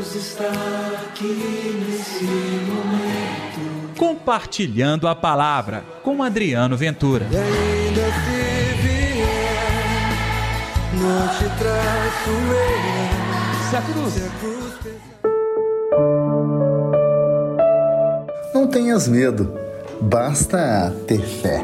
Deus está aqui nesse momento. Compartilhando a palavra com Adriano Ventura. E ainda se vier, não te traço eu. Se a cruz. Se a cruz. Não tenhas medo, basta ter fé.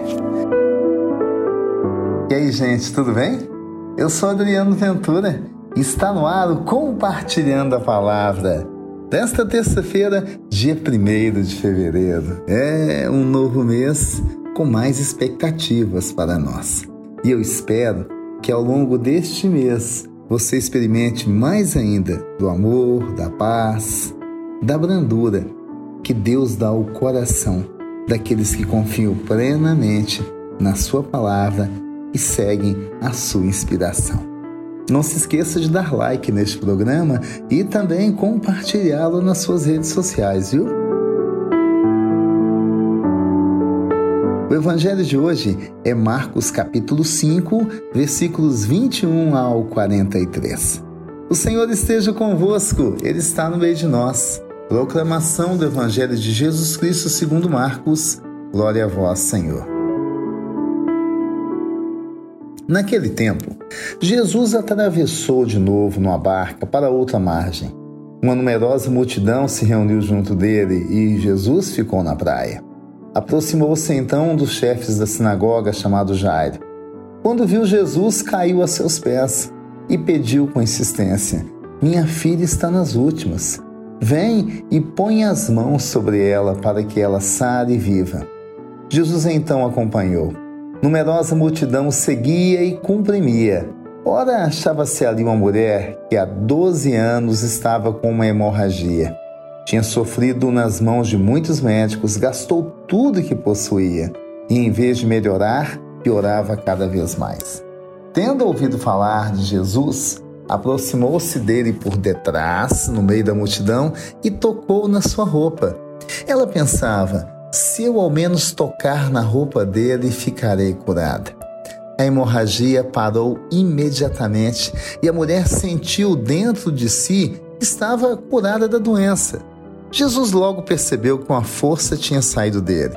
E aí, gente, tudo bem? Eu sou Adriano Ventura está no ar o Compartilhando a Palavra. Desta terça-feira, dia 1 de fevereiro. É um novo mês com mais expectativas para nós. E eu espero que ao longo deste mês você experimente mais ainda do amor, da paz, da brandura que Deus dá ao coração daqueles que confiam plenamente na Sua palavra e seguem a sua inspiração. Não se esqueça de dar like neste programa e também compartilhá-lo nas suas redes sociais, viu? O evangelho de hoje é Marcos capítulo 5, versículos 21 ao 43. O Senhor esteja convosco, ele está no meio de nós. Proclamação do evangelho de Jesus Cristo segundo Marcos. Glória a vós, Senhor. Naquele tempo, Jesus atravessou de novo numa barca para outra margem. Uma numerosa multidão se reuniu junto dele e Jesus ficou na praia. Aproximou-se então um dos chefes da sinagoga chamado Jairo. Quando viu Jesus, caiu a seus pés e pediu com insistência: Minha filha está nas últimas. Vem e põe as mãos sobre ela para que ela sare e viva. Jesus então acompanhou. Numerosa multidão seguia e comprimia. Ora, achava-se ali uma mulher que há 12 anos estava com uma hemorragia. Tinha sofrido nas mãos de muitos médicos, gastou tudo que possuía e, em vez de melhorar, piorava cada vez mais. Tendo ouvido falar de Jesus, aproximou-se dele por detrás, no meio da multidão, e tocou na sua roupa. Ela pensava: se eu ao menos tocar na roupa dele, ficarei curada. A hemorragia parou imediatamente e a mulher sentiu dentro de si que estava curada da doença. Jesus logo percebeu que uma força tinha saído dele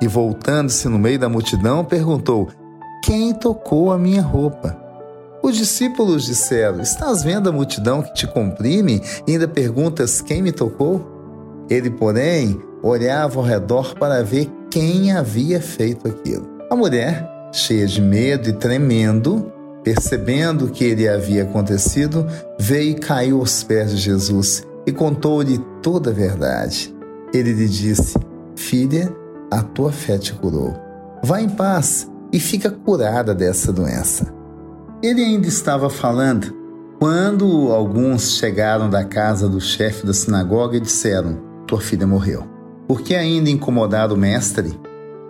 e, voltando-se no meio da multidão, perguntou: Quem tocou a minha roupa? Os discípulos disseram: Estás vendo a multidão que te comprime e ainda perguntas quem me tocou? Ele, porém, olhava ao redor para ver quem havia feito aquilo. A mulher, cheia de medo e tremendo, percebendo o que lhe havia acontecido, veio e caiu aos pés de Jesus e contou-lhe toda a verdade. Ele lhe disse: Filha, a tua fé te curou. Vá em paz e fica curada dessa doença. Ele ainda estava falando quando alguns chegaram da casa do chefe da sinagoga e disseram: Tua filha morreu. Por que ainda incomodar o mestre?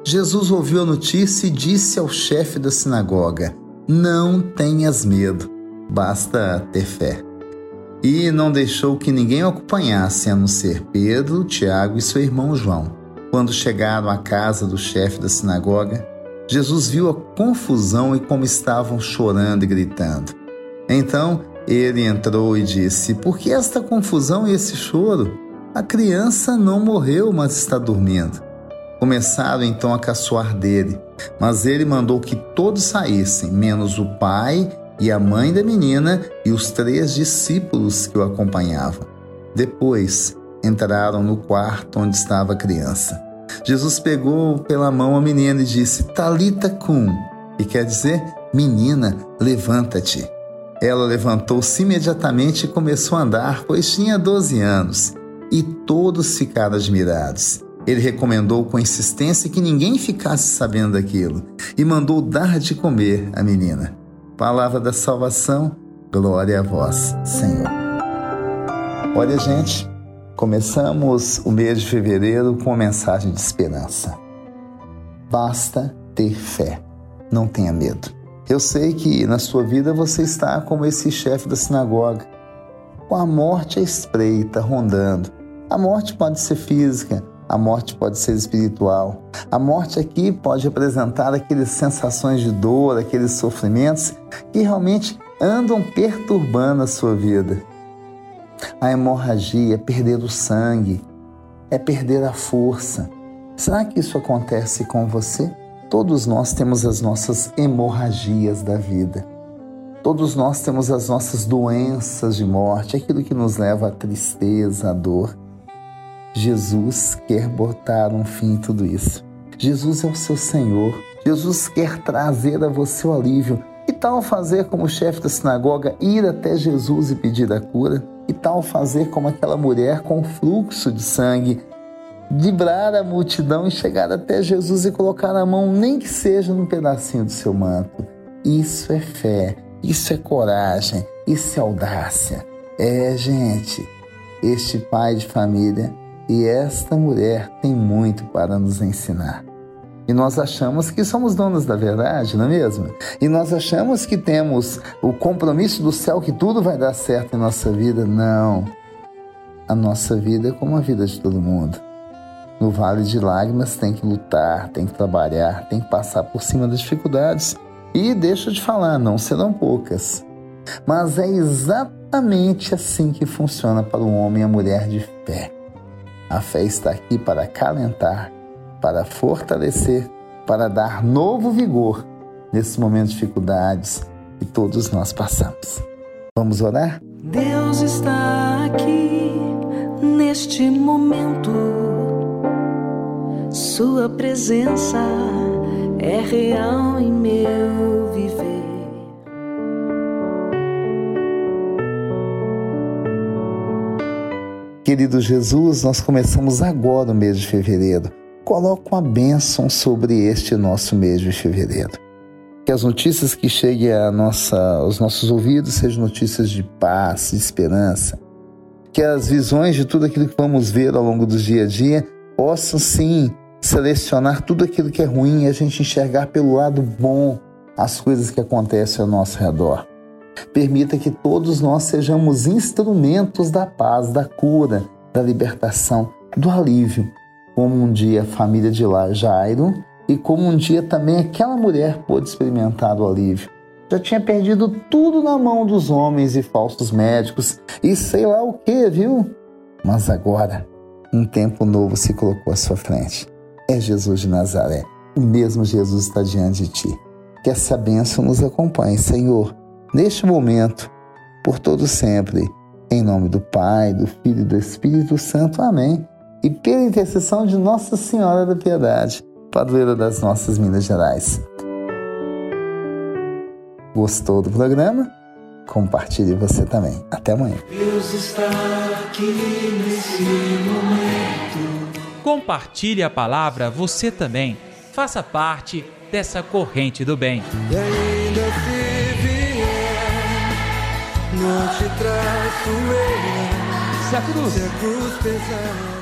Jesus ouviu a notícia e disse ao chefe da sinagoga: Não tenhas medo, basta ter fé. E não deixou que ninguém o acompanhasse, a não ser Pedro, Tiago e seu irmão João. Quando chegaram à casa do chefe da sinagoga, Jesus viu a confusão e como estavam chorando e gritando. Então ele entrou e disse: Por que esta confusão e esse choro? A criança não morreu, mas está dormindo. Começaram então a caçoar dele, mas ele mandou que todos saíssem, menos o pai e a mãe da menina e os três discípulos que o acompanhavam. Depois entraram no quarto onde estava a criança. Jesus pegou pela mão a menina e disse: Talita cum, que quer dizer: Menina, levanta-te. Ela levantou-se imediatamente e começou a andar, pois tinha 12 anos e todos ficaram admirados. Ele recomendou com insistência que ninguém ficasse sabendo daquilo e mandou dar de comer à menina. Palavra da salvação, glória a vós, Senhor. Olha, gente, começamos o mês de fevereiro com uma mensagem de esperança. Basta ter fé, não tenha medo. Eu sei que na sua vida você está como esse chefe da sinagoga, com a morte à espreita, rondando a morte pode ser física, a morte pode ser espiritual. A morte aqui pode representar aquelas sensações de dor, aqueles sofrimentos que realmente andam perturbando a sua vida. A hemorragia é perder o sangue, é perder a força. Será que isso acontece com você? Todos nós temos as nossas hemorragias da vida. Todos nós temos as nossas doenças de morte, aquilo que nos leva à tristeza, à dor. Jesus quer botar um fim em tudo isso. Jesus é o seu Senhor. Jesus quer trazer a você o alívio. Que tal fazer como o chefe da sinagoga, ir até Jesus e pedir a cura? Que tal fazer como aquela mulher com fluxo de sangue, vibrar a multidão e chegar até Jesus e colocar a mão, nem que seja num pedacinho do seu manto? Isso é fé, isso é coragem, isso é audácia. É, gente, este pai de família e esta mulher tem muito para nos ensinar. E nós achamos que somos donos da verdade, não é mesmo? E nós achamos que temos o compromisso do céu que tudo vai dar certo em nossa vida. Não. A nossa vida é como a vida de todo mundo. No vale de lágrimas tem que lutar, tem que trabalhar, tem que passar por cima das dificuldades. E deixa de falar, não serão poucas. Mas é exatamente assim que funciona para o homem e a mulher de fé. A fé está aqui para acalentar, para fortalecer, para dar novo vigor nesses momentos de dificuldades que todos nós passamos. Vamos orar? Deus está aqui neste momento. Sua presença é real em meu viver. Querido Jesus, nós começamos agora o mês de fevereiro. Coloca uma bênção sobre este nosso mês de fevereiro. Que as notícias que cheguem a nossa, aos nossos ouvidos sejam notícias de paz, de esperança. Que as visões de tudo aquilo que vamos ver ao longo do dia a dia possam sim selecionar tudo aquilo que é ruim e a gente enxergar pelo lado bom as coisas que acontecem ao nosso redor. Permita que todos nós sejamos instrumentos da paz, da cura, da libertação, do alívio, como um dia a família de lá Jairo e como um dia também aquela mulher pôde experimentar o alívio. Já tinha perdido tudo na mão dos homens e falsos médicos e sei lá o que, viu? Mas agora, um tempo novo se colocou à sua frente. É Jesus de Nazaré. O mesmo Jesus está diante de ti. Que essa bênção nos acompanhe, Senhor neste momento, por todo sempre. Em nome do Pai, do Filho e do Espírito Santo. Amém. E pela intercessão de Nossa Senhora da Piedade, padroeira das nossas Minas Gerais. Gostou do programa? Compartilhe você também. Até amanhã. Deus está aqui nesse momento. Compartilhe a palavra você também. Faça parte dessa corrente do bem. E não te traço eu. Se a cruz Se a cruz pesar.